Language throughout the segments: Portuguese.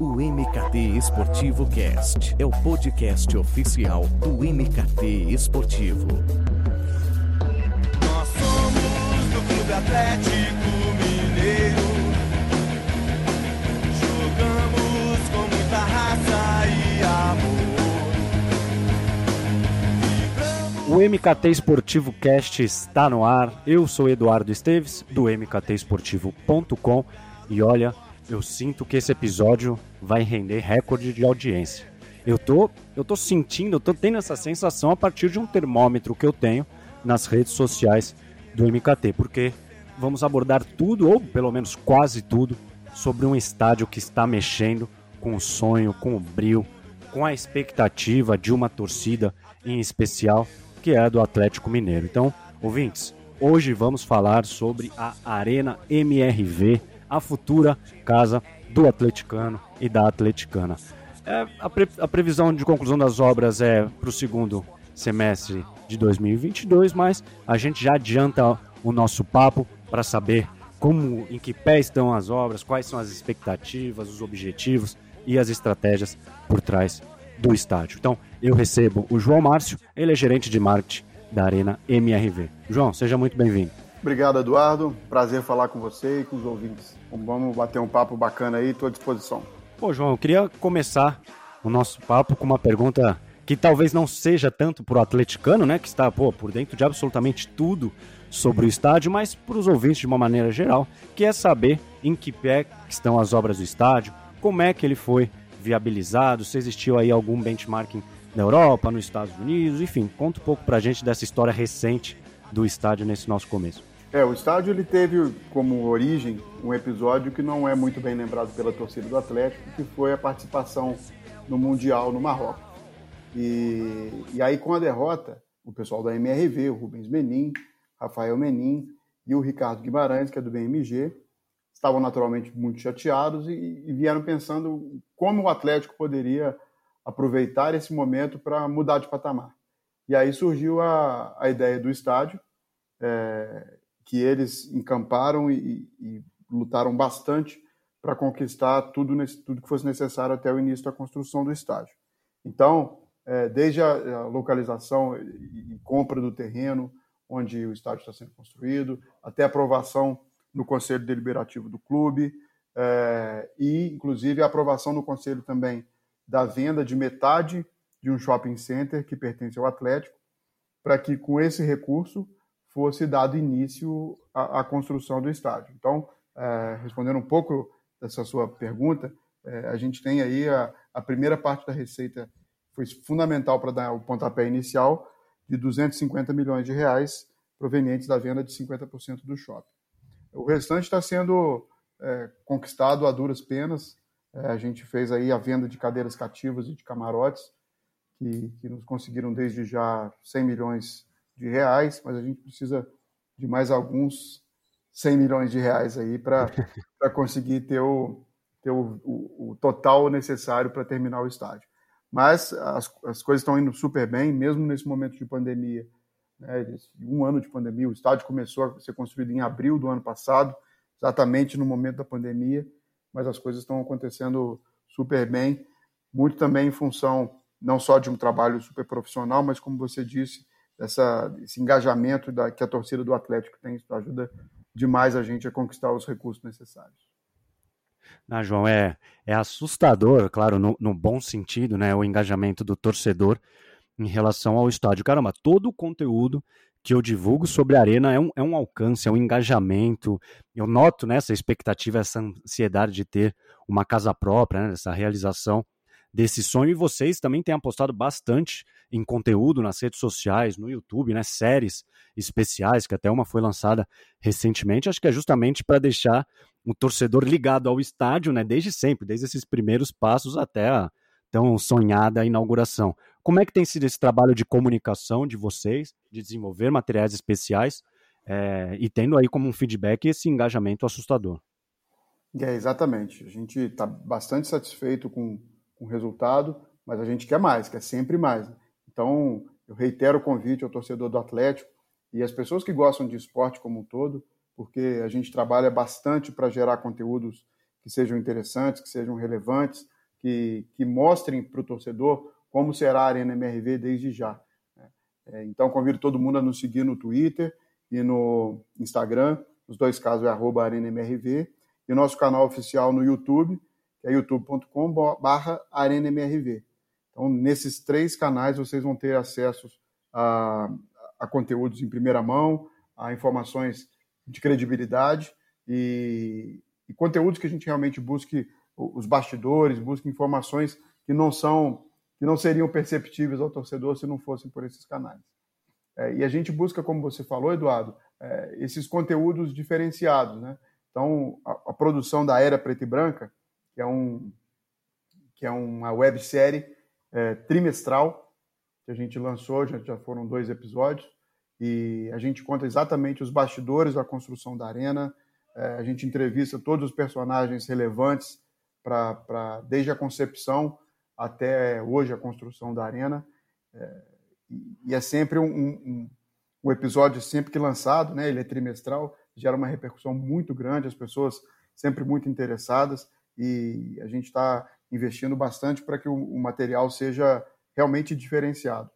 O MKT Esportivo Cast é o podcast oficial do MKT Esportivo. Nós somos do Clube Atlético Mineiro. Jogamos com muita raça e amor. O MKT Esportivo Cast está no ar. Eu sou Eduardo Esteves, do mktesportivo.com. E olha, eu sinto que esse episódio vai render recorde de audiência. Eu tô, eu tô sentindo, eu tô tendo essa sensação a partir de um termômetro que eu tenho nas redes sociais do MKT, porque vamos abordar tudo, ou pelo menos quase tudo, sobre um estádio que está mexendo com o sonho, com o brilho, com a expectativa de uma torcida em especial, que é a do Atlético Mineiro. Então, ouvintes, hoje vamos falar sobre a Arena MRV, a futura casa do atleticano e da atleticana. É, a, pre, a previsão de conclusão das obras é para o segundo semestre de 2022, mas a gente já adianta o nosso papo para saber como, em que pé estão as obras, quais são as expectativas, os objetivos e as estratégias por trás do estádio. Então, eu recebo o João Márcio, ele é gerente de marketing da Arena MRV. João, seja muito bem-vindo. Obrigado, Eduardo. Prazer falar com você e com os ouvintes. Vamos bater um papo bacana aí, estou à disposição. Pô, João, eu queria começar o nosso papo com uma pergunta que talvez não seja tanto para o atleticano, né, que está pô, por dentro de absolutamente tudo sobre o estádio, mas para os ouvintes de uma maneira geral, que é saber em que pé estão as obras do estádio, como é que ele foi viabilizado, se existiu aí algum benchmarking na Europa, nos Estados Unidos, enfim, conta um pouco para a gente dessa história recente do estádio nesse nosso começo. É, o estádio ele teve como origem um episódio que não é muito bem lembrado pela torcida do Atlético, que foi a participação no Mundial no Marrocos. E, e aí, com a derrota, o pessoal da MRV, o Rubens Menin, Rafael Menin e o Ricardo Guimarães, que é do BMG, estavam naturalmente muito chateados e, e vieram pensando como o Atlético poderia aproveitar esse momento para mudar de patamar. E aí surgiu a, a ideia do estádio, é, que eles encamparam e, e lutaram bastante para conquistar tudo, tudo que fosse necessário até o início da construção do estádio. Então, é, desde a, localização e, e compra do terreno onde o estádio está sendo construído, até a aprovação no Conselho Deliberativo do clube, é, e inclusive a aprovação no Conselho também da venda de metade de um shopping center que pertence ao Atlético, para que com esse recurso fosse dado início à, à construção do estádio. Então, é, respondendo um pouco dessa sua pergunta, é, a gente tem aí a, a, primeira parte da receita foi fundamental para dar o pontapé inicial de 250 milhões de reais provenientes da venda de 50% do shopping. O restante está sendo é, conquistado a duras penas. É, a gente fez aí a venda de cadeiras cativas e de camarotes, que, que nos conseguiram desde já 100 milhões de reais, mas a gente precisa de mais alguns 100 milhões de reais aí para conseguir ter, o, ter o, o, o total necessário para terminar o estádio. Mas as, as coisas estão indo super bem, mesmo nesse momento de pandemia. Né, um ano de pandemia, o estádio começou a ser construído em abril do ano passado, exatamente no momento da pandemia, mas as coisas estão acontecendo super bem, muito também em função não só de um trabalho super profissional, mas como você disse, essa, esse engajamento da, que a torcida do Atlético tem, isso ajuda demais a gente a conquistar os recursos necessários. Ah, João, é, é assustador, claro, no, no bom sentido, né, o engajamento do torcedor em relação ao estádio. Caramba, todo o conteúdo que eu divulgo sobre a Arena é um, é um alcance, é um engajamento. Eu noto nessa né, expectativa, essa ansiedade de ter uma casa própria, né, essa realização desse sonho. E vocês também têm apostado bastante em conteúdo nas redes sociais, no YouTube, né? Séries especiais, que até uma foi lançada recentemente. Acho que é justamente para deixar o torcedor ligado ao estádio, né? Desde sempre, desde esses primeiros passos até a tão sonhada inauguração. Como é que tem sido esse trabalho de comunicação de vocês, de desenvolver materiais especiais é, e tendo aí como um feedback esse engajamento assustador? É, exatamente. A gente está bastante satisfeito com com resultado, mas a gente quer mais, quer sempre mais. Então, eu reitero o convite ao torcedor do Atlético e às pessoas que gostam de esporte como um todo, porque a gente trabalha bastante para gerar conteúdos que sejam interessantes, que sejam relevantes, que, que mostrem para o torcedor como será a Arena MRV desde já. Né? É, então, convido todo mundo a nos seguir no Twitter e no Instagram, nos dois casos é arroba ArenaMRV, e o nosso canal oficial no YouTube, que é youtube.com.br ArenaMRV. Então, nesses três canais, vocês vão ter acesso a, a conteúdos em primeira mão, a informações de credibilidade e, e conteúdos que a gente realmente busque os bastidores, busque informações que não são que não seriam perceptíveis ao torcedor se não fossem por esses canais. É, e a gente busca, como você falou, Eduardo, é, esses conteúdos diferenciados, né? Então, a, a, produção da Era Preta e Branca, que é, um, que é uma websérie é, trimestral que a gente lançou, já, já foram dois episódios, e a gente conta exatamente os bastidores da construção da arena, é, a gente entrevista todos os personagens relevantes para desde a concepção até hoje a construção da arena. É, e é sempre um, um, um, episódio sempre que lançado, né? Ele é trimestral, gera uma repercussão muito grande, as pessoas sempre muito interessadas e a gente está investindo bastante para que o, o, material seja realmente diferenciado.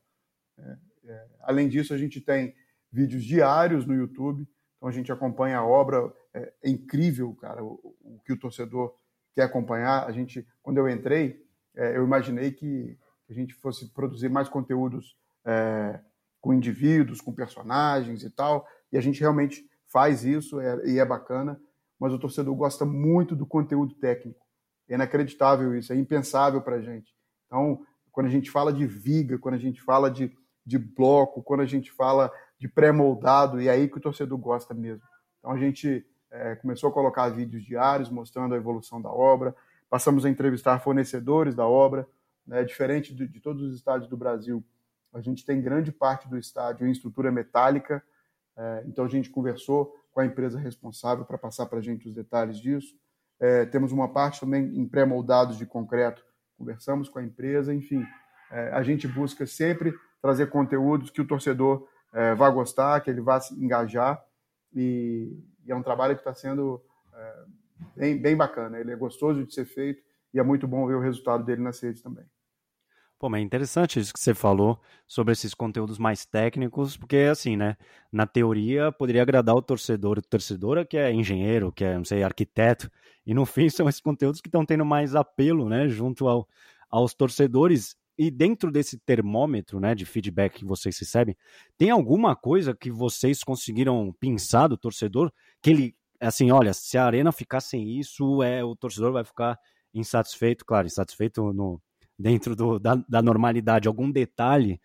É, é, além disso, a gente tem vídeos diários no YouTube, então a gente acompanha a obra. É, é incrível, cara, o, o, que o torcedor quer acompanhar. A gente, quando eu entrei, é, eu imaginei que a gente fosse produzir mais conteúdos é, com indivíduos, com personagens e tal, e a gente realmente faz isso é, e é bacana, mas o torcedor gosta muito do conteúdo técnico. É inacreditável isso, é impensável para a gente. Então, quando a gente fala de viga, quando a gente fala de, de bloco, quando a gente fala de pré-moldado, e é aí que o torcedor gosta mesmo. Então, a gente é, começou a colocar vídeos diários mostrando a evolução da obra, passamos a entrevistar fornecedores da obra, né, diferente de, de todos os estádios do Brasil. A gente tem grande parte do estádio em estrutura metálica, é, então a gente conversou com a empresa responsável para passar para a gente os detalhes disso. É, temos uma parte também em pré-moldados de concreto, conversamos com a empresa, enfim, é, a gente busca sempre trazer conteúdos que o torcedor é, vá gostar, que ele vá se engajar, e, e é um trabalho que está sendo é, bem, bem bacana. Ele é gostoso de ser feito e é muito bom ver o resultado dele nas redes também. Pô, mas é interessante isso que você falou sobre esses conteúdos mais técnicos, porque assim, né? Na teoria poderia agradar o torcedor, o torcedora que é engenheiro, que é, não sei, arquiteto, e no fim são esses conteúdos que estão tendo mais apelo, né, junto ao, aos torcedores. E dentro desse termômetro, né, de feedback que vocês recebem, tem alguma coisa que vocês conseguiram pensar do torcedor que ele, assim, olha, se a arena ficar sem isso, é o torcedor vai ficar insatisfeito, claro, insatisfeito no dentro do, da, da normalidade, algum detalhe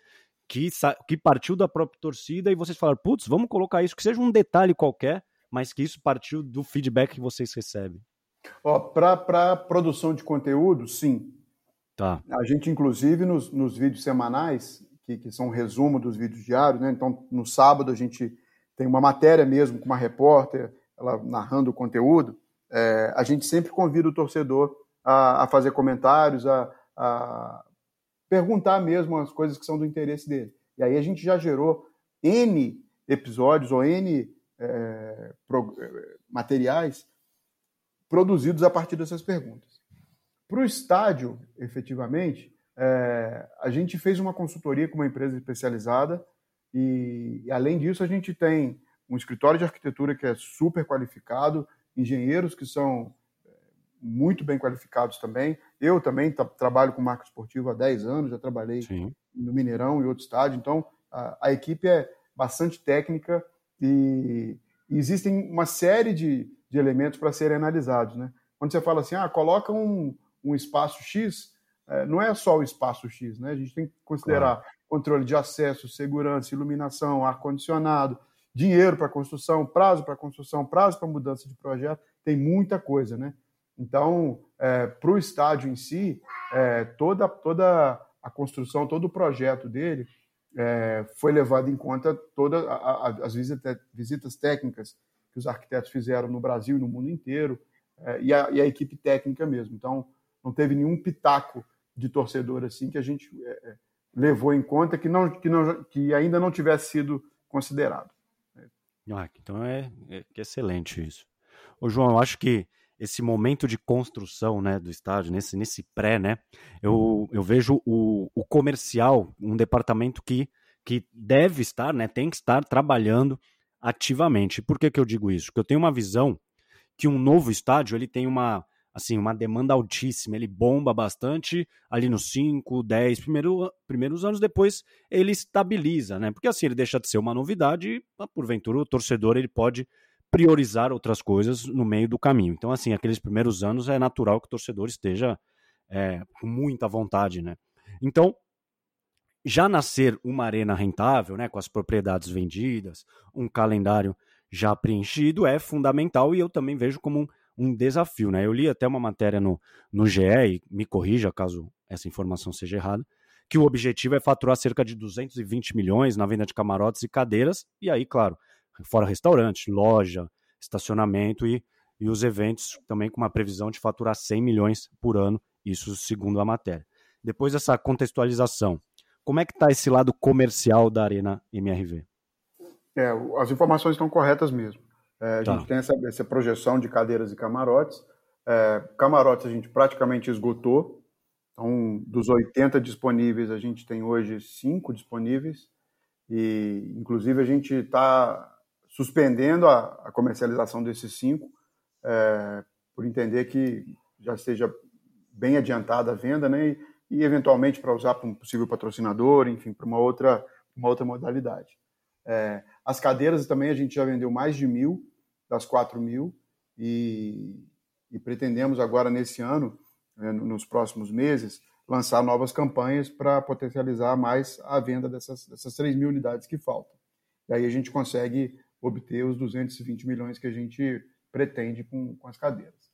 que, que partiu da própria torcida e vocês falaram, putz, vamos colocar isso, que seja um detalhe qualquer, mas que isso partiu do feedback que vocês recebem? Para produção de conteúdo, sim. Tá. A gente, inclusive, nos, nos vídeos semanais, que, que são um resumo dos vídeos diários, né? Então, no sábado, a gente tem uma matéria mesmo com uma repórter, ela narrando o conteúdo. É, a gente sempre convida o torcedor a, a fazer comentários, a, a perguntar mesmo as coisas que são do interesse dele. E aí a gente já gerou N episódios ou N é, pro, é, materiais produzidos a partir dessas perguntas. Para o estádio, efetivamente, é, a gente fez uma consultoria com uma empresa especializada e, e, além disso, a gente tem um escritório de arquitetura que é super qualificado, engenheiros que são muito bem qualificados também. Eu também trabalho com marca esportiva há 10 anos, já trabalhei Sim. no Mineirão e outro estádio, então a, a, equipe é bastante técnica e, e existem uma série de, de elementos para serem analisados. Né? Quando você fala assim, ah, coloca um, um espaço X, é, não é só o espaço X, né? a gente tem que considerar claro. controle de acesso, segurança, iluminação, ar-condicionado, dinheiro para construção, prazo para construção, prazo para mudança de projeto, tem muita coisa, né? Então, é, para o estádio em si, é, toda, toda a construção, todo o projeto dele é, foi levado em conta todas as visita, visitas técnicas que os arquitetos fizeram no Brasil e no mundo inteiro, é, e a, e, a, equipe técnica mesmo. Então, não teve nenhum pitaco de torcedor assim que a gente é, é, levou em conta que, não, que, não, que ainda não tivesse sido considerado. Ah, então é, é excelente isso. Ô, João, eu acho que esse momento de construção né, do estádio, nesse, nesse pré, né, eu, eu vejo o, o comercial, um departamento que, que deve estar, né, tem que estar trabalhando ativamente. Por que, que eu digo isso? Porque eu tenho uma visão que um novo estádio ele tem uma, assim, uma demanda altíssima, ele bomba bastante ali nos 5, 10 primeiro, primeiros anos, depois ele estabiliza, né? Porque assim ele deixa de ser uma novidade e, porventura, o torcedor ele pode priorizar outras coisas no meio do caminho. Então, assim, aqueles primeiros anos é natural que o torcedor esteja é, com muita vontade, né? Então, já nascer uma arena rentável, né, com as propriedades vendidas, um calendário já preenchido é fundamental e eu também vejo como um, um desafio, né? Eu li até uma matéria no, no GE, e me corrija caso essa informação seja errada, que o objetivo é faturar cerca de 220 milhões na venda de camarotes e cadeiras, e aí, claro, fora restaurante, loja, estacionamento e, e os eventos também com uma previsão de faturar 100 milhões por ano, isso segundo a matéria. Depois dessa contextualização, como é que está esse lado comercial da Arena MRV? É, as informações estão corretas mesmo. É, a tá. gente tem essa, essa, projeção de cadeiras e camarotes. É, camarotes a gente praticamente esgotou. Então, dos 80 disponíveis, a gente tem hoje 5 disponíveis. E, inclusive, a gente está suspendendo a, a comercialização desses cinco, é, por entender que já esteja bem adiantada a venda, né? E, e eventualmente para usar para um possível patrocinador, enfim, para uma outra, uma outra modalidade. É, as cadeiras também a gente já vendeu mais de mil das quatro mil e, e pretendemos agora nesse ano, né, nos próximos meses, lançar novas campanhas para potencializar mais a venda dessas, 3 mil unidades que faltam. E aí a gente consegue obter os 220 milhões que a gente pretende com, com as cadeiras.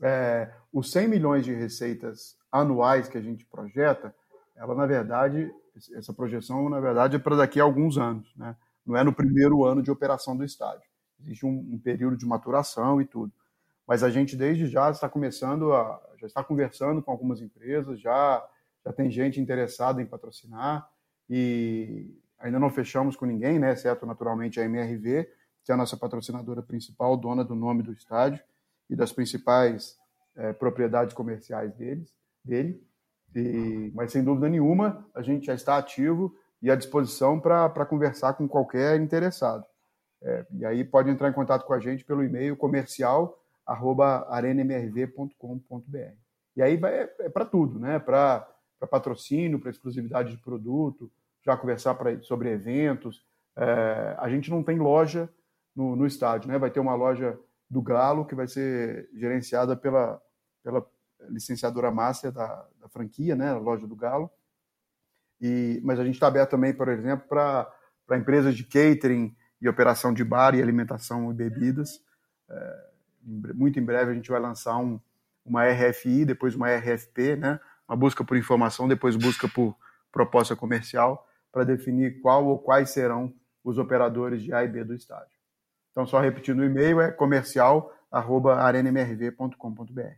É, os 100 milhões de receitas anuais que a gente projeta, ela na verdade, essa projeção na verdade é para daqui a alguns anos, né? não é no primeiro ano de operação do estádio. Existe um, um período de maturação e tudo. Mas a gente desde já está começando a, já está conversando com algumas empresas, já já tem gente interessada em patrocinar e ainda não fechamos com ninguém, né, exceto naturalmente a MRV, que é a nossa patrocinadora principal, dona do nome do estádio e das principais é, propriedades comerciais deles, dele. E, mas sem dúvida nenhuma, a gente já está ativo e à disposição para conversar com qualquer interessado. É, e aí pode entrar em contato com a gente pelo e-mail comercial arroba arenamrv.com.br. E aí vai, é, é para tudo, né? Para patrocínio, para exclusividade de produto, já conversar pra, sobre eventos. É, a gente não tem loja no, no, estádio, né? Vai ter uma loja do Galo que vai ser gerenciada pela, pela licenciadora master da, da franquia, né? A loja do Galo. E, mas a gente está aberto também, por exemplo, para empresas de catering e operação de bar e alimentação e bebidas. É, muito em breve a gente vai lançar um, uma RFI, depois uma RFP, né? Uma busca por informação, depois busca por proposta comercial para definir qual ou quais serão os operadores de A e B do estádio. Então, só repetindo o e-mail, é comercial.arenemrv.com.br.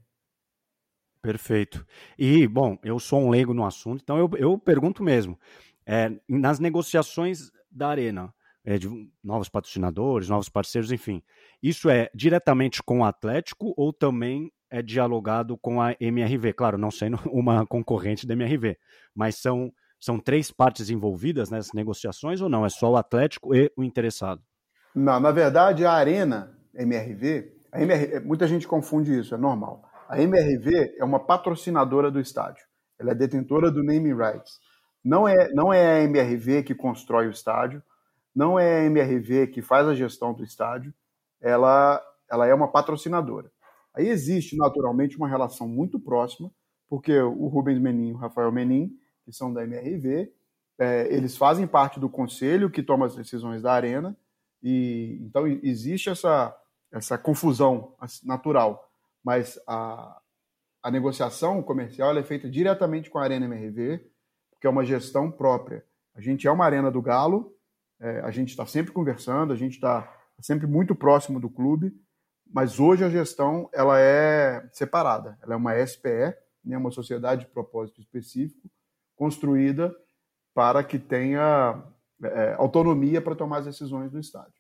Perfeito. E, bom, eu sou um leigo no assunto, então eu, eu pergunto mesmo. É, nas negociações da Arena, é, de novos patrocinadores, novos parceiros, enfim, isso é diretamente com o Atlético ou também é dialogado com a MRV? Claro, não sendo uma concorrente da MRV, mas são são três partes envolvidas nessas negociações ou não? É só o Atlético e o interessado? Não, na verdade, a Arena MRV, a MRV, muita gente confunde isso, é normal. A MRV é uma patrocinadora do estádio. Ela é detentora do naming rights. Não é, não é a MRV que constrói o estádio, não é a MRV que faz a gestão do estádio, ela, ela é uma patrocinadora. Aí existe, naturalmente, uma relação muito próxima, porque o Rubens Menin e o Rafael Menin que são da MRV. É, eles fazem parte do conselho que toma as decisões da arena, e então existe essa, essa confusão natural, mas a, a negociação comercial é feita diretamente com a Arena MRV, porque é uma gestão própria. A gente é uma arena do Galo, é, a gente está sempre conversando, a gente está sempre muito próximo do clube, mas hoje a gestão ela é separada, ela é uma SPE, né, uma sociedade de propósito específico, construída para que tenha é, autonomia para tomar as decisões do estádio.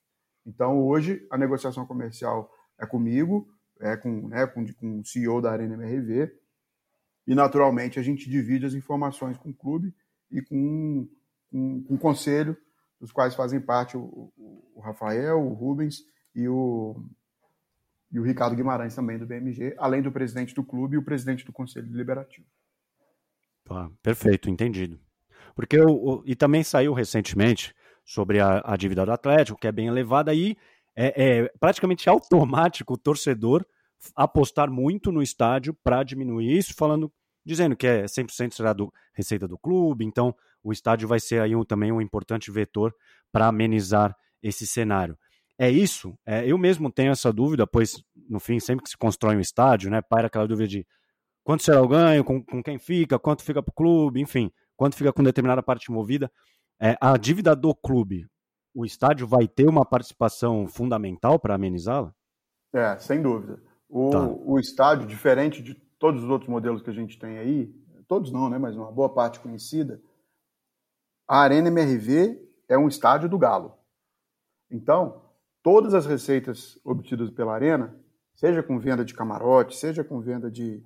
Então, hoje, a negociação comercial é comigo, é, com, né, com, com o CEO da Arena MRV, e naturalmente a gente divide as informações com o clube e com, com, com o conselho, dos quais fazem parte o, o, Rafael, o Rubens e o, e o Ricardo Guimarães também do BMG, além do presidente do clube e o presidente do Conselho Deliberativo. Tá, perfeito, entendido. Porque o, e também saiu recentemente sobre a, a, dívida do Atlético, que é bem elevada, e é, é praticamente automático o torcedor apostar muito no estádio para diminuir isso, falando, dizendo que é 100% será do receita do clube, então o estádio vai ser aí um, também um importante vetor para amenizar esse cenário. É isso? É, eu mesmo tenho essa dúvida, pois, no fim, sempre que se constrói um estádio, né, paira aquela dúvida de quanto será o ganho, com, com quem fica, quanto fica para o clube, enfim, quanto fica com determinada parte movida. É, a dívida do clube, o estádio vai ter uma participação fundamental para amenizá-la? É, sem dúvida. O, tá. o estádio, diferente de todos os outros modelos que a gente tem aí, todos não, né, mas uma boa parte conhecida, a Arena MRV é um estádio do Galo. Então, todas as receitas obtidas pela Arena, seja com venda de camarote, seja com venda de.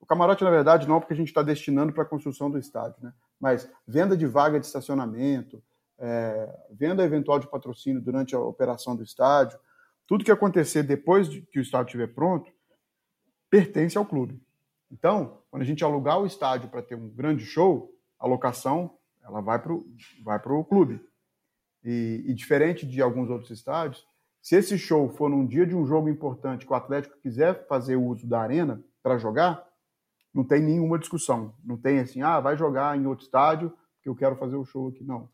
O camarote, na verdade, não, porque a gente está destinando para a construção do estádio, né? mas venda de vaga de estacionamento, é, venda eventual de patrocínio durante a operação do estádio, tudo que acontecer depois de que o estádio estiver pronto, pertence ao clube. Então, quando a gente alugar o estádio para ter um grande show, a locação ela vai para o vai pro clube. E, e, diferente de alguns outros estádios, se esse show for num dia de um jogo importante que o Atlético quiser fazer uso da arena para jogar, não tem nenhuma discussão. Não tem assim, ah, vai jogar em outro estádio porque eu quero fazer o show aqui. Não.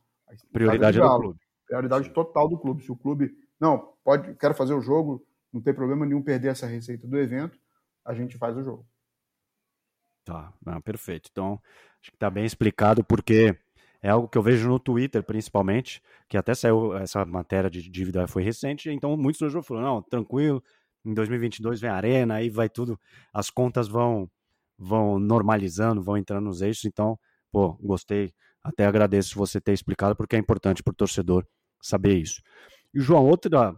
Prioridade é do clube. Prioridade total do clube. Se o clube, não, pode, quero fazer o jogo, não tem problema nenhum perder essa receita do evento, a gente faz o jogo. Tá, ah, perfeito. Então, acho que está bem explicado porque é algo que eu vejo no Twitter, principalmente, que até saiu essa matéria de dívida foi recente, então muitos torcedores falaram, não, tranquilo, em 2022 vem a Arena, aí vai tudo, as contas vão vão normalizando, vão entrando nos eixos, então, pô, gostei, até agradeço você ter explicado, porque é importante para o torcedor saber isso. E, João, outra,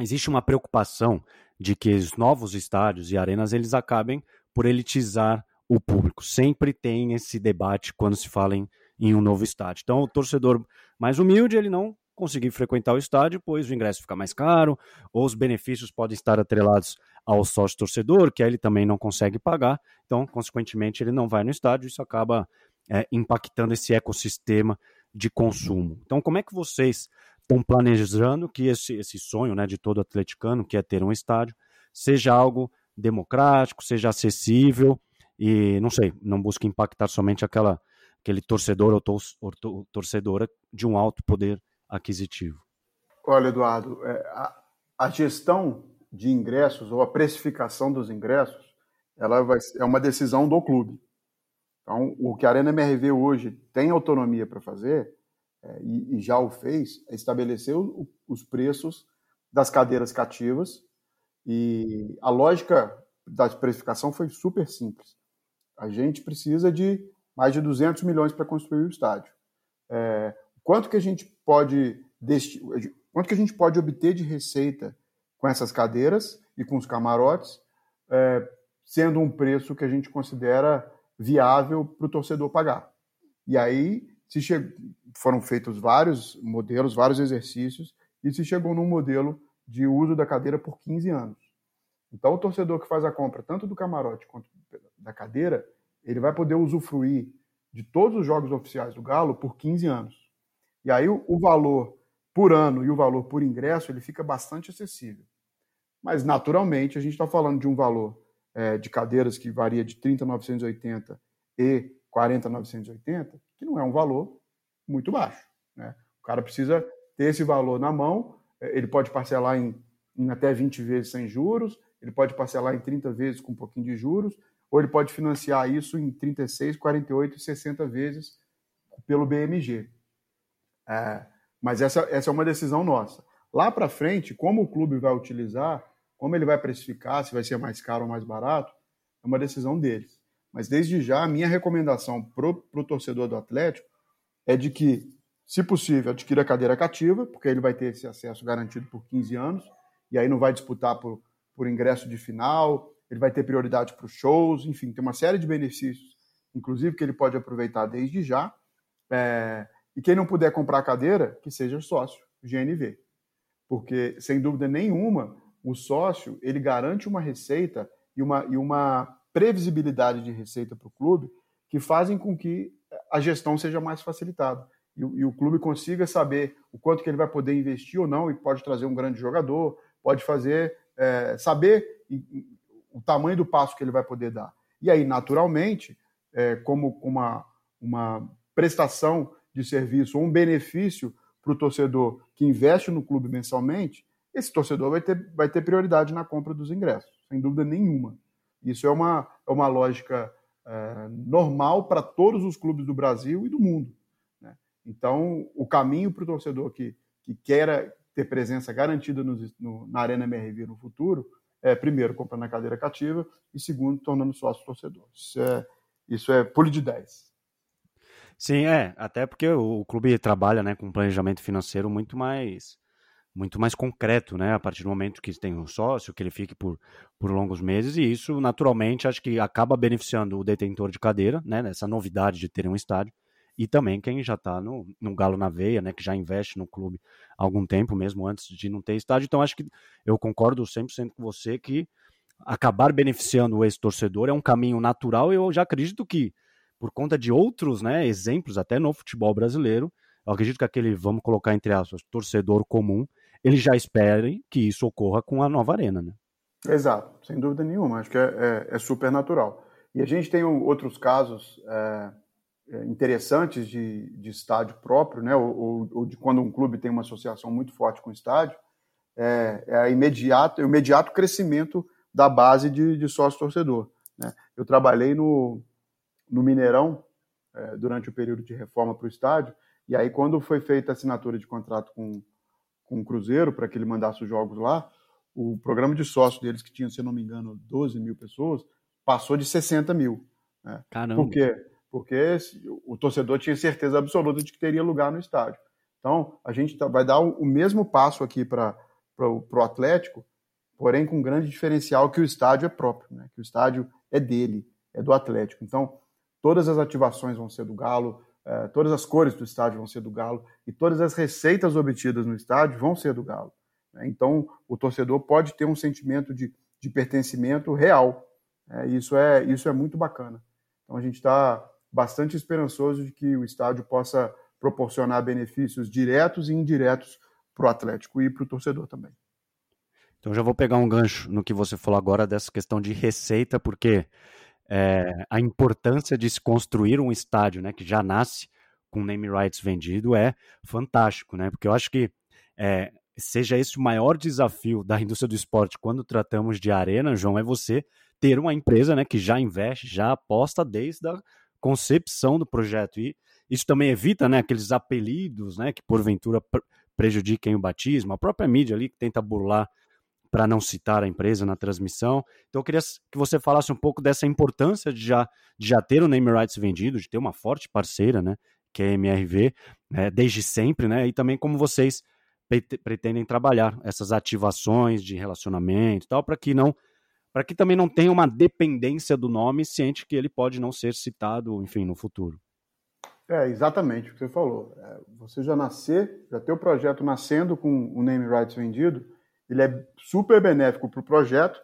existe uma preocupação de que os novos estádios e arenas, eles acabem por elitizar o público, sempre tem esse debate quando se fala em em um novo estádio. Então, o torcedor mais humilde, ele não conseguir frequentar o estádio, pois o ingresso fica mais caro, ou os benefícios podem estar atrelados ao sócio torcedor, que aí ele também não consegue pagar, então, consequentemente, ele não vai no estádio, isso acaba é, impactando esse ecossistema de consumo. Então, como é que vocês estão planejando que esse, esse sonho né, de todo atleticano, que é ter um estádio, seja algo democrático, seja acessível e, não sei, não busque impactar somente aquela aquele torcedor ou, torcedora de um alto poder aquisitivo? Olha, Eduardo, é, a, a, gestão de ingressos ou a precificação dos ingressos, ela vai, é uma decisão do clube. Então, o que a Arena MRV hoje tem autonomia para fazer, é, e, e, já o fez, é estabelecer o, os preços das cadeiras cativas. E a lógica da precificação foi super simples. A gente precisa de mais de 200 milhões para construir o estádio. É, quanto que a gente pode quanto que a gente pode obter de receita com essas cadeiras e com os camarotes, é, sendo um preço que a gente considera viável para o torcedor pagar. E aí se che... foram feitos vários modelos, vários exercícios, e se chegou num modelo de uso da cadeira por 15 anos. Então, o torcedor que faz a compra tanto do camarote quanto da cadeira, ele vai poder usufruir de todos os jogos oficiais do Galo por 15 anos. E aí o, valor por ano e o valor por ingresso ele fica bastante acessível. Mas, naturalmente, a gente está falando de um valor é, de cadeiras que varia de 30,980 e 40,980, que não é um valor muito baixo. Né? O cara precisa ter esse valor na mão, é, ele pode parcelar em, em até 20 vezes sem juros, ele pode parcelar em 30 vezes com um pouquinho de juros, ou ele pode financiar isso em 36, 48 e 60 vezes pelo BMG. É, mas essa, essa é uma decisão nossa. Lá para frente, como o clube vai utilizar, como ele vai precificar, se vai ser mais caro ou mais barato, é uma decisão deles. Mas desde já, a minha recomendação para o torcedor do Atlético é de que, se possível, adquira a cadeira cativa, porque ele vai ter esse acesso garantido por 15 anos, e aí não vai disputar por, por ingresso de final, ele vai ter prioridade para os shows, enfim, tem uma série de benefícios, inclusive que ele pode aproveitar desde já. É, e quem não puder comprar cadeira, que seja sócio, GNV. Porque, sem dúvida nenhuma, o sócio ele garante uma receita e uma, e uma previsibilidade de receita para o clube que fazem com que a gestão seja mais facilitada. E, e, o clube consiga saber o quanto que ele vai poder investir ou não, e pode trazer um grande jogador, pode fazer, é, saber o tamanho do passo que ele vai poder dar. E aí, naturalmente, é, como uma, uma prestação de serviço ou um benefício para o torcedor que investe no clube mensalmente, esse torcedor vai ter, vai ter prioridade na compra dos ingressos, sem dúvida nenhuma. Isso é uma, é uma lógica é, normal para todos os clubes do Brasil e do mundo. Né? Então, o caminho para o torcedor que, que queira ter presença garantida no, no, na Arena MRV no futuro é, primeiro, comprando a cadeira cativa e, segundo, tornando sócio torcedor. Isso é, isso é pulo de 10. Sim, é. Até porque o, clube trabalha né, com um planejamento financeiro muito mais muito mais concreto, né? A partir do momento que tem um sócio, que ele fique por, por longos meses, e isso, naturalmente, acho que acaba beneficiando o detentor de cadeira, né? Nessa novidade de ter um estádio e também quem já está no, no galo na veia, né, que já investe no clube há algum tempo, mesmo antes de não ter estádio. Então, acho que eu concordo 100% com você que acabar beneficiando o ex-torcedor é um caminho natural e eu já acredito que, por conta de outros né, exemplos, até no futebol brasileiro, eu acredito que aquele, vamos colocar entre aspas, torcedor comum, ele já espere que isso ocorra com a nova arena, né? Exato, sem dúvida nenhuma. Acho que é, é, é super natural. E a gente tem outros casos é, é, interessantes de, de estádio próprio, né, ou, ou, de quando um clube tem uma associação muito forte com o estádio, é, é imediato, o imediato crescimento da base de, de sócio-torcedor. Né. Eu trabalhei no, no Mineirão é, durante o período de reforma para o estádio, e aí quando foi feita a assinatura de contrato com, com o Cruzeiro, para que ele mandasse os jogos lá, o programa de sócio deles, que tinha, se não me engano, 12 mil pessoas, passou de 60 mil. Né. Caramba. Por quê? porque o torcedor tinha certeza absoluta de que teria lugar no estádio. Então, a gente tá, vai dar o mesmo passo aqui para o Atlético, porém com um grande diferencial que o estádio é próprio, né? que o estádio é dele, é do Atlético. Então, todas as ativações vão ser do Galo, é, todas as cores do estádio vão ser do Galo e todas as receitas obtidas no estádio vão ser do Galo. Né? Então, o torcedor pode ter um sentimento de, de pertencimento real. Né? Isso, é, isso é muito bacana. Então, a gente está bastante esperançoso de que o estádio possa proporcionar benefícios diretos e indiretos para o Atlético e para o torcedor também. Então já vou pegar um gancho no que você falou agora dessa questão de receita, porque é, a importância de se construir um estádio, né, que já nasce com name rights vendido é fantástico, né? Porque eu acho que é, seja esse o maior desafio da indústria do esporte quando tratamos de arena, João, é você ter uma empresa, né, que já investe, já aposta desde a concepção do projeto. E isso também evita né, aqueles apelidos né, que porventura prejudiquem o batismo, a própria mídia ali que tenta burlar para não citar a empresa na transmissão. Então eu queria que você falasse um pouco dessa importância de já, de já ter o name rights vendido, de ter uma forte parceira, né, que é a MRV, né, desde sempre, né, e também como vocês pretendem trabalhar essas ativações de relacionamento e tal, para que não para que também não tenha uma dependência do nome, ciente que ele pode não ser citado, enfim, no futuro. É, exatamente o que você falou. É, você já nascer, já ter o projeto nascendo com o name rights vendido, ele é super benéfico para o projeto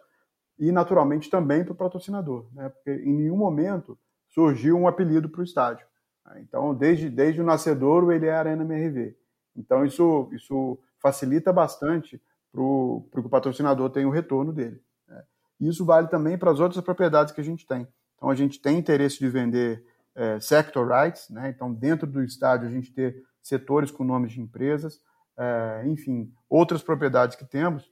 e, naturalmente, também para o patrocinador, né? porque em nenhum momento surgiu um apelido para o estádio. Então, desde, desde o nascedouro, ele é Arena MRV. Então, isso, isso facilita bastante para o patrocinador tenha o retorno dele. E isso vale também para as outras propriedades que a gente tem. Então, a gente tem interesse de vender é, sector rights, né? então, dentro do estádio, a gente ter setores com nomes de empresas, é, enfim, outras propriedades que temos.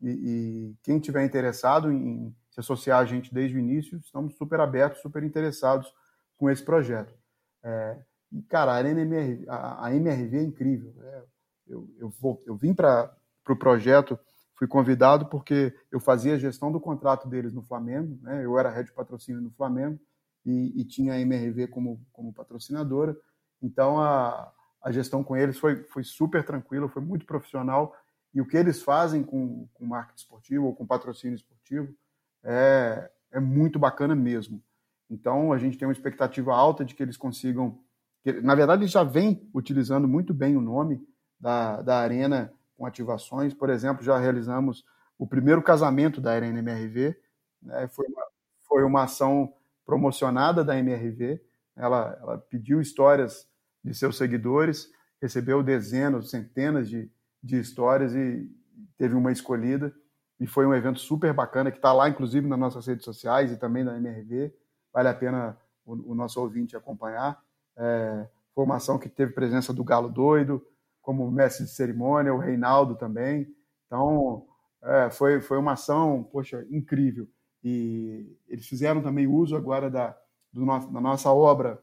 E, e quem tiver interessado em se associar a gente desde o início, estamos super abertos, super interessados com esse projeto. É, e, cara, a, NMR, a, a MRV é incrível. Né? Eu, eu, vou, eu vim para o pro projeto Fui convidado porque eu fazia a gestão do contrato deles no Flamengo, né? eu era head de patrocínio no Flamengo e, e, tinha a MRV como, como patrocinadora. Então a, a gestão com eles foi, foi super tranquila, foi muito profissional E o que eles fazem com, com marketing esportivo ou com patrocínio esportivo é, é muito bacana mesmo. Então, a gente tem uma expectativa alta de que eles consigam. Que, na verdade, eles já vêm utilizando muito bem o nome da, da Arena com ativações. Por exemplo, já realizamos o primeiro casamento da Arena MRV. Né? Foi, uma, foi uma ação promocionada da MRV. Ela, ela pediu histórias de seus seguidores, recebeu dezenas, centenas de, de histórias e teve uma escolhida. E foi um evento super bacana, que está lá, inclusive, nas nossas redes sociais e também na MRV. Vale a pena o, o nosso ouvinte acompanhar. É, formação que teve presença do Galo Doido, como mestre de cerimônia, o Reinaldo também. Então, é, foi, foi uma ação, poxa, incrível. E eles fizeram também uso agora da, do da nossa obra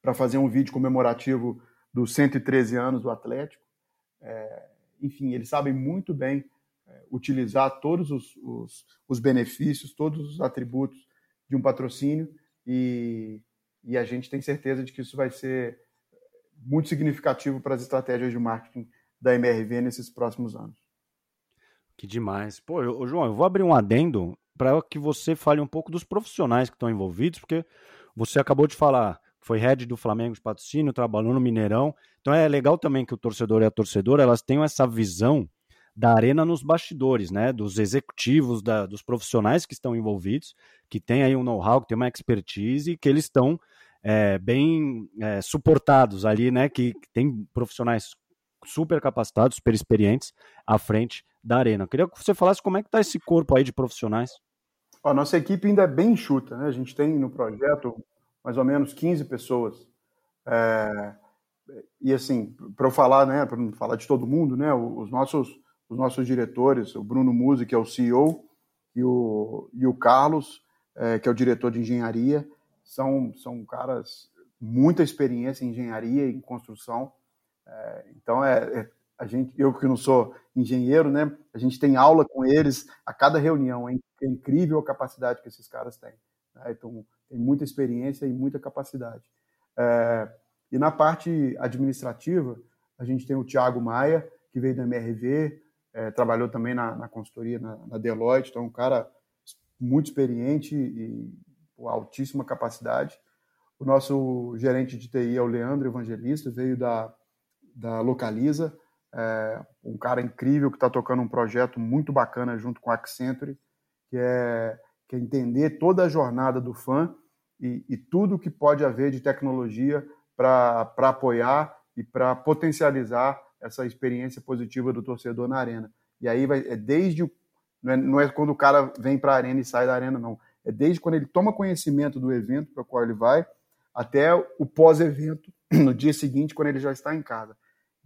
para fazer um vídeo comemorativo dos 113 anos do Atlético. É, enfim, eles sabem muito bem é, utilizar todos os, os, os, benefícios, todos os atributos de um patrocínio e, e a gente tem certeza de que isso vai ser muito significativo para as estratégias de marketing da MRV nesses próximos anos. Que demais. Pô, João, eu vou abrir um adendo para que você fale um pouco dos profissionais que estão envolvidos, porque você acabou de falar foi head do Flamengo de patrocínio, trabalhou no Mineirão. Então é legal também que o torcedor e a torcedora elas tenham essa visão da arena nos bastidores, né? Dos executivos, da, dos profissionais que estão envolvidos, que tem aí um know-how, que tem uma expertise, que eles estão é, bem é, suportados ali, né? Que, que tem profissionais super capacitados, super experientes à frente da arena. Eu queria que você falasse como é que está esse corpo aí de profissionais. A nossa equipe ainda é bem enxuta, né? A gente tem no projeto mais ou menos 15 pessoas. É, e assim, para eu falar, né, para não falar de todo mundo, né, os nossos, os nossos diretores, o Bruno Musi, que é o CEO, e o, e o Carlos, é, que é o diretor de engenharia, são, são caras muita experiência em engenharia e em construção. É, então, é, é, a gente, eu que não sou engenheiro, né, a gente tem aula com eles a cada reunião. É, incrível a capacidade que esses caras têm. Né? Então, tem muita experiência e muita capacidade. É, e na parte administrativa, a gente tem o Tiago Maia, que veio da MRV, é, trabalhou também na, na consultoria na, na, Deloitte, então é um cara muito experiente e com altíssima capacidade. O nosso gerente de TI é o Leandro Evangelista, veio da, da Localiza, é, um cara incrível que está tocando um projeto muito bacana junto com a Accenture, que é que é entender toda a jornada do fã e, e tudo que pode haver de tecnologia para apoiar e para potencializar essa experiência positiva do torcedor na arena. E aí vai, é desde o, não, é, não é quando o cara vem para a arena e sai da arena, não. É desde quando ele toma conhecimento do evento para o qual ele vai, até o pós-evento, no dia seguinte, quando ele já está em casa.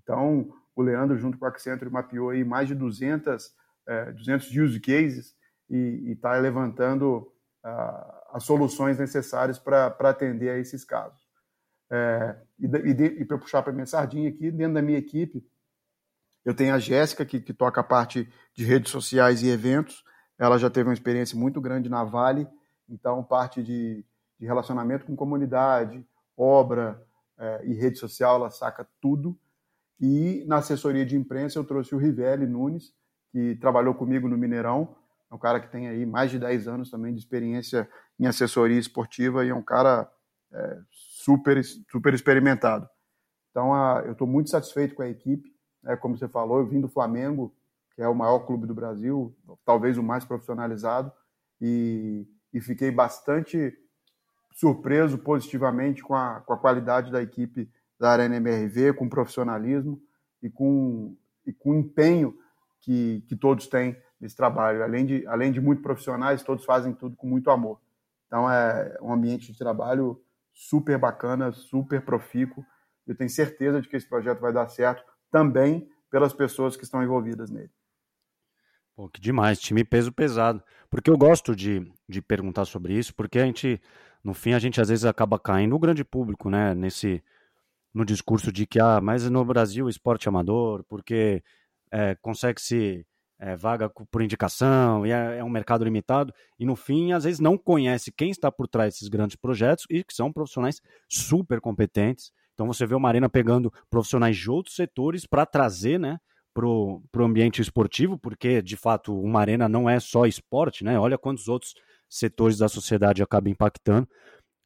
Então, o Leandro, junto com a Accenture, mapeou aí mais de 200, é, 200 use cases e está levantando uh, as soluções necessárias para atender a esses casos. É, e, e, e para puxar para minha sardinha aqui, dentro da minha equipe, eu tenho a Jéssica, que, que toca a parte de redes sociais e eventos. Ela já teve uma experiência muito grande na Vale, então parte de, de relacionamento com comunidade, obra é, e rede social, ela saca tudo. E na assessoria de imprensa eu trouxe o Rivelli Nunes, que trabalhou comigo no Mineirão, um cara que tem aí mais de 10 anos também de experiência em assessoria esportiva e é um cara é, super, super experimentado. Então, a, eu estou muito satisfeito com a equipe. É, como você falou, eu vim do Flamengo, que é o maior clube do Brasil, talvez o mais profissionalizado, e, e fiquei bastante surpreso positivamente com a, com a qualidade da equipe da Arena MRV, com profissionalismo e com, e com empenho que, que todos têm nesse trabalho. Além de, além de muito profissionais, todos fazem tudo com muito amor. Então é um ambiente de trabalho super bacana, super profícuo. Eu tenho certeza de que esse projeto vai dar certo também pelas pessoas que estão envolvidas nele. Pô, que demais, time peso pesado. Porque eu gosto de, de perguntar sobre isso, porque a gente, no fim, a gente às vezes acaba caindo, o grande público, né, nesse, no discurso de que, ah, mas no Brasil esporte amador, porque é, consegue se é, vaga por indicação, e é, é, um mercado limitado, e no fim, às vezes, não conhece quem está por trás desses grandes projetos e que são profissionais super competentes. Então você vê uma arena pegando profissionais de outros setores para trazer, né? pro, pro ambiente esportivo, porque de fato uma arena não é só esporte, né? Olha quantos outros setores da sociedade acabam impactando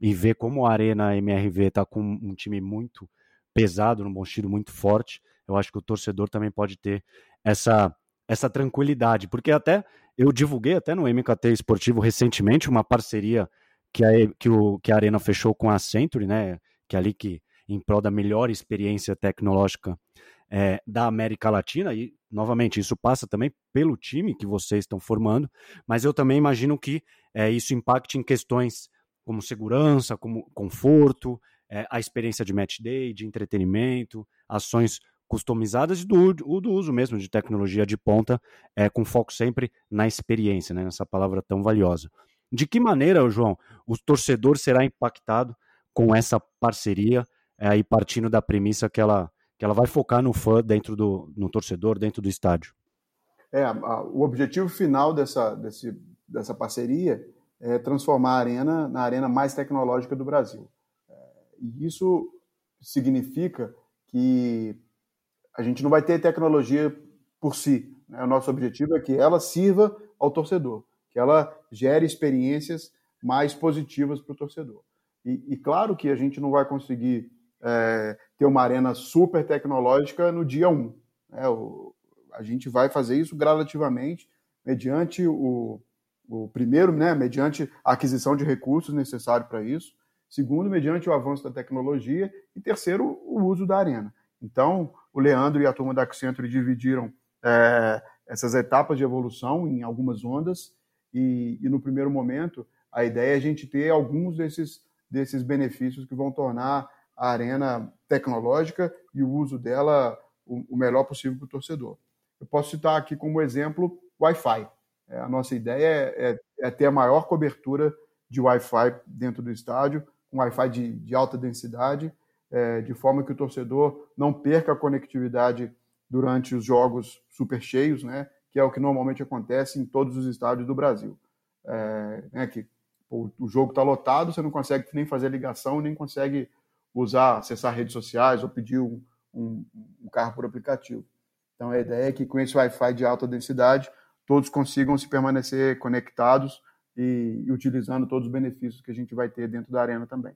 e ver como a Arena MRV está com um time muito pesado, num bom estilo muito forte, eu acho que o torcedor também pode ter essa, essa tranquilidade, porque até eu divulguei até no MKT Esportivo recentemente uma parceria que a, que, o, que a Arena fechou com a Century, né, que é ali que em prol da melhor experiência tecnológica é, da América Latina, e novamente isso passa também pelo time que vocês estão formando, mas eu também imagino que é, isso impacte em questões como segurança, como conforto, é, a experiência de match day, de entretenimento, ações customizadas e do, do uso mesmo de tecnologia de ponta, é, com foco sempre na experiência, né, nessa palavra tão valiosa. De que maneira, João, o torcedor será impactado com essa parceria, é, partindo da premissa que ela, que ela vai focar no fã dentro do no torcedor, dentro do estádio? É, a, o objetivo final dessa, desse, dessa parceria é transformar a arena na arena mais tecnológica do Brasil. É, e isso significa que a gente não vai ter tecnologia por si. Né? O nosso objetivo é que ela sirva ao torcedor, que ela gere experiências mais positivas para o torcedor. E, e, claro que a gente não vai conseguir é, ter uma arena super tecnológica no dia 1. Né? O, a gente vai fazer isso gradativamente, mediante o, o primeiro, né, mediante a aquisição de recursos necessários para isso. Segundo, mediante o avanço da tecnologia. E terceiro, o uso da arena. Então, o Leandro e a turma da Accenture dividiram é, essas etapas de evolução em algumas ondas. E, e, no primeiro momento, a ideia é a gente ter alguns desses, desses benefícios que vão tornar a arena tecnológica e o uso dela o, o melhor possível para o torcedor. Eu posso citar aqui como exemplo Wi-Fi. É, a nossa ideia é, é, ter a maior cobertura de Wi-Fi dentro do estádio, um Wi-Fi de, de alta densidade, é, de forma que o torcedor não perca a conectividade durante os jogos super cheios, né, que é o que normalmente acontece em todos os estádios do Brasil. É, né, que o, o jogo está lotado, você não consegue nem fazer ligação, nem consegue usar, acessar redes sociais ou pedir um, um, um carro por aplicativo. Então a ideia é que com esse Wi-Fi de alta densidade, todos consigam se permanecer conectados e, e utilizando todos os benefícios que a gente vai ter dentro da arena também.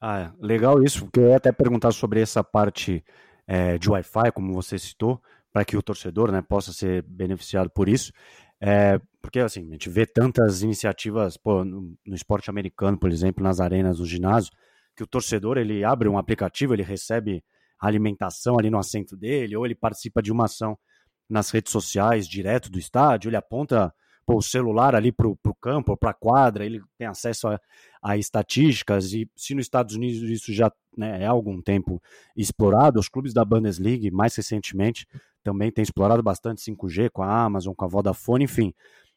Ah, legal isso, porque eu ia até perguntar sobre essa parte é, de Wi-Fi, como você citou, para que o torcedor né, possa ser beneficiado por isso. É, porque assim, a gente vê tantas iniciativas pô, no, no, esporte americano, por exemplo, nas arenas do ginásio, que o torcedor ele abre um aplicativo, ele recebe alimentação ali no assento dele, ou ele participa de uma ação nas redes sociais direto do estádio, ele aponta pô, o celular ali para o campo, para a quadra, ele tem acesso a, a, estatísticas, e se nos Estados Unidos isso já né, é há algum tempo explorado, os clubes da Bundesliga, mais recentemente, também têm explorado bastante 5G com a Amazon, com a Vodafone, enfim.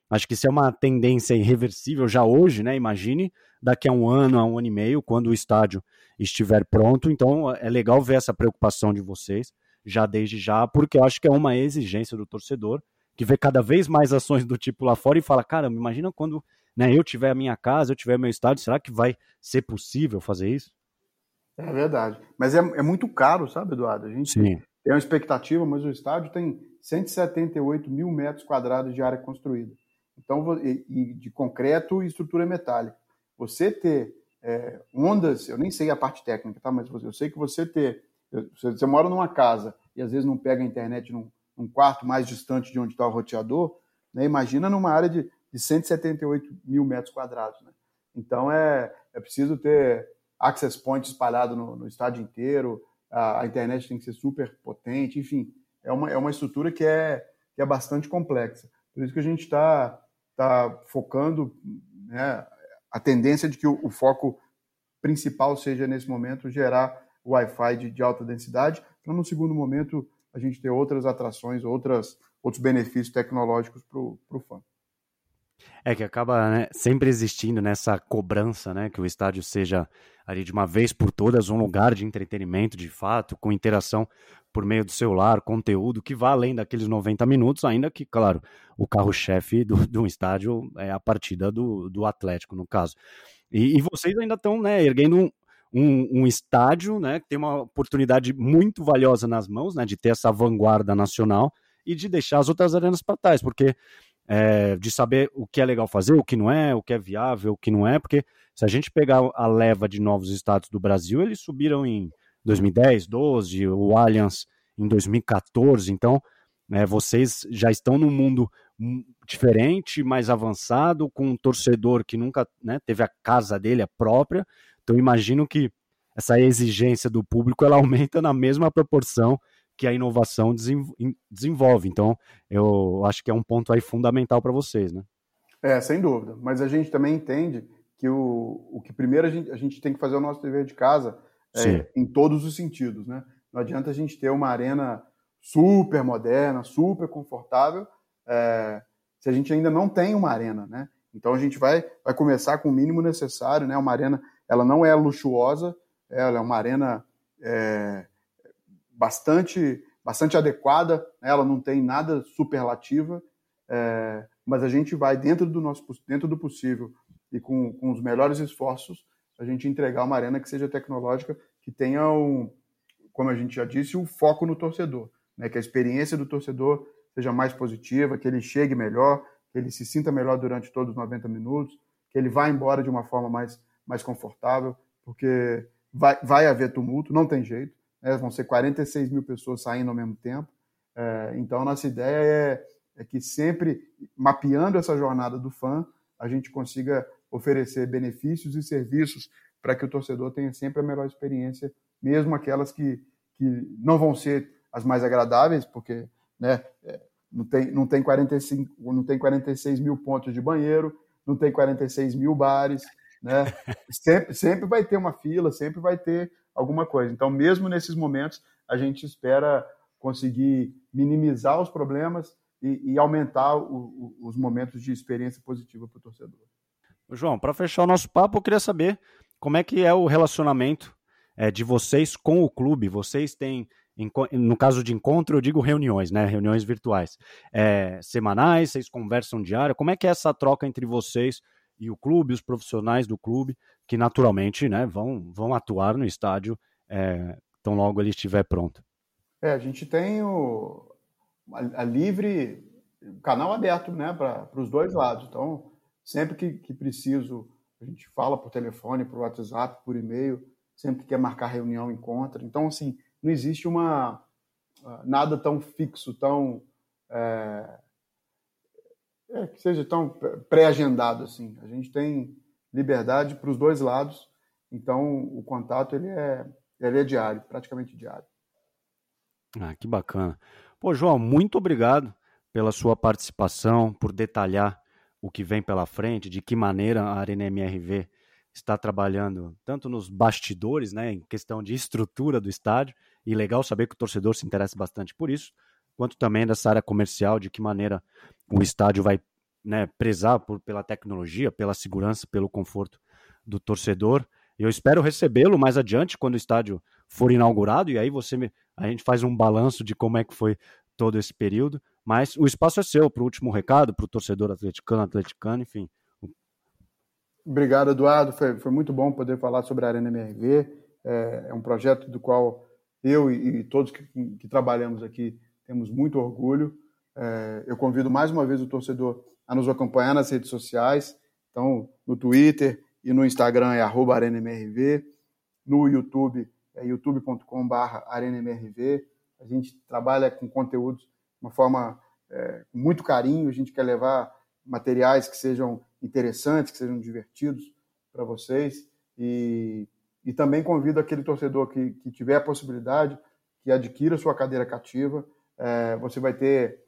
Acho que isso é uma tendência irreversível já hoje, né? Imagine daqui a um ano, a um ano e meio, quando o estádio estiver pronto. Então é legal ver essa preocupação de vocês já desde já, porque eu acho que é uma exigência do torcedor que vê cada vez mais ações do tipo lá fora e fala: caramba, imagina quando né, eu tiver a minha casa, eu tiver meu estádio, será que vai ser possível fazer isso? É verdade. Mas é, é muito caro, sabe, Eduardo? A gente Sim. tem uma expectativa, mas o estádio tem 178 mil metros quadrados de área construída. Então, e, de concreto e estrutura metálica. Você ter é, ondas, eu nem sei a parte técnica, tá? Mas eu sei que você ter você, você mora numa casa e às vezes não pega a internet num, num quarto mais distante de onde está o roteador, né? imagina numa área de, de 178 mil metros quadrados. Né? Então é, é preciso ter access points espalhado no, no estádio inteiro, a, a, internet tem que ser super potente, enfim, é uma, é uma estrutura que é, que é bastante complexa. Por isso que a gente está tá focando né, a tendência de que o, o foco principal seja, nesse momento, gerar Wi-Fi de, de alta densidade, para no segundo momento a gente ter outras atrações, outras, outros benefícios tecnológicos para o fã. É que acaba né, sempre existindo nessa cobrança, né, que o estádio seja ali de uma vez por todas um lugar de entretenimento de fato, com interação por meio do celular, conteúdo que vá além daqueles 90 minutos, ainda que, claro, o carro-chefe do, do estádio é a partida do, do Atlético, no caso. E, e vocês ainda estão né, erguendo um, um, um, estádio, né, que tem uma oportunidade muito valiosa nas mãos, né, de ter essa vanguarda nacional e de deixar as outras arenas para trás, porque é, de saber o que é legal fazer, o que não é, o que é viável, o que não é, porque se a gente pegar a leva de novos estados do Brasil, eles subiram em 2010, 12, o Allianz em 2014, então é, vocês já estão num mundo diferente, mais avançado, com um torcedor que nunca né, teve a casa dele, a própria, então imagino que essa exigência do público ela aumenta na mesma proporção que a inovação desenvolve. Então, eu acho que é um ponto aí fundamental para vocês, né? É, sem dúvida. Mas a gente também entende que o, o que primeiro a gente, a gente tem que fazer o nosso dever de casa é, em todos os sentidos, né? Não adianta a gente ter uma arena super moderna, super confortável, é, se a gente ainda não tem uma arena, né? Então a gente vai, vai começar com o mínimo necessário, né? Uma arena, ela não é luxuosa, ela é uma arena é, bastante, bastante adequada, né? ela não tem nada superlativa, é, mas a gente vai dentro do nosso dentro do possível e com, com os melhores esforços a gente entregar uma arena que seja tecnológica, que tenha um, como a gente já disse, o um foco no torcedor, né? que a experiência do torcedor seja mais positiva, que ele chegue melhor, que ele se sinta melhor durante todos os 90 minutos, que ele vá embora de uma forma mais, mais confortável, porque vai, vai haver tumulto, não tem jeito né? vão ser 46 mil pessoas saindo ao mesmo tempo. É, então, nossa ideia é, é que sempre, mapeando essa jornada do fã, a gente consiga oferecer benefícios e serviços para que o torcedor tenha sempre a melhor experiência, mesmo aquelas que, que não vão ser as mais agradáveis, porque né, é, não, tem, não, tem 45, não tem 46 mil pontos de banheiro, não tem 46 mil bares, né? sempre, sempre vai ter uma fila, sempre vai ter alguma coisa. Então, mesmo nesses momentos, a gente espera conseguir minimizar os problemas e, e aumentar o, o, os momentos de experiência positiva para o torcedor. João, para fechar o nosso papo, eu queria saber como é que é o relacionamento é, de vocês com o clube. Vocês têm, no caso de encontro, eu digo reuniões, né? Reuniões virtuais. É, semanais, vocês conversam diária. Como é que é essa troca entre vocês e o clube, os profissionais do clube, que naturalmente né, vão, vão atuar no estádio é, tão logo ele estiver pronto. É, a gente tem o, a, a livre, canal aberto né, para os dois lados. Então, sempre que, que preciso, a gente fala por telefone, por WhatsApp, por e-mail, sempre que quer marcar reunião, encontra. Então, assim, não existe uma nada tão fixo, tão é, é, que seja tão pré-agendado assim. A gente tem liberdade para os dois lados, então o contato ele é, ele é diário, praticamente diário. Ah, que bacana. Pô, João, muito obrigado pela sua participação, por detalhar o que vem pela frente, de que maneira a Arena MRV está trabalhando tanto nos bastidores, né, em questão de estrutura do estádio, e legal saber que o torcedor se interessa bastante por isso, quanto também dessa área comercial, de que maneira o estádio vai né, prezar por, pela tecnologia, pela segurança, pelo conforto do torcedor. Eu espero recebê-lo mais adiante, quando o estádio for inaugurado, e aí você me, a gente faz um balanço de como é que foi todo esse período. Mas o espaço é seu para o último recado, para o torcedor atleticano, atleticano, enfim. Obrigado, Eduardo. Foi, foi muito bom poder falar sobre a Arena MRV. É, é um projeto do qual eu e, e todos que, que trabalhamos aqui temos muito orgulho. É, eu convido mais uma vez o torcedor a nos acompanhar nas redes sociais. Então, no Twitter e no Instagram é arenamrv. No YouTube é youtube.com.br arenamrv. A gente trabalha com conteúdos de uma forma é, com muito carinho. A gente quer levar materiais que sejam interessantes, que sejam divertidos para vocês. E, e também convido aquele torcedor que, que tiver a possibilidade que adquira sua cadeira cativa é, você vai ter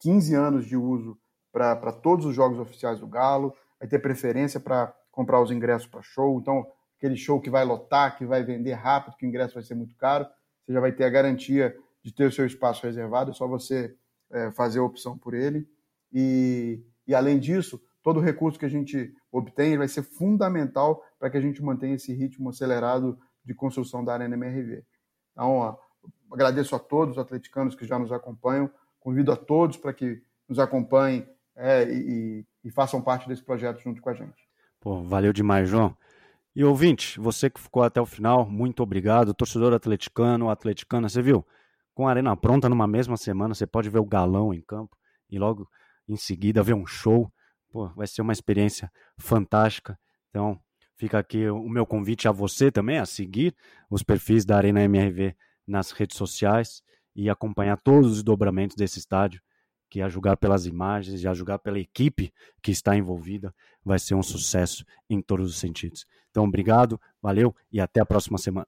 15 anos de uso para todos os jogos oficiais do Galo, vai ter preferência para comprar os ingressos para show. Então, aquele show que vai lotar, que vai vender rápido, que o ingresso vai ser muito caro, você já vai ter a garantia de ter o seu espaço reservado, é só você é, fazer a opção por ele. E, e, além disso, todo o recurso que a gente obtém vai ser fundamental para que a gente mantenha esse ritmo acelerado de construção da Arena MRV. Então, ó, agradeço a todos os atleticanos que já nos acompanham, convido a todos para que nos acompanhem é, e, e, façam parte desse projeto junto com a gente. Pô, valeu demais, João. E ouvinte, você que ficou até o final, muito obrigado. Torcedor atleticano, atleticana, você viu? Com a arena pronta numa mesma semana, você pode ver o galão em campo e logo em seguida ver um show. Pô, vai ser uma experiência fantástica. Então, fica aqui o meu convite a você também a seguir os perfis da Arena MRV nas redes sociais e acompanhar todos os dobramentos desse estádio, que a julgar pelas imagens e a julgar pela equipe que está envolvida, vai ser um sucesso em todos os sentidos. Então, obrigado, valeu e até a próxima semana.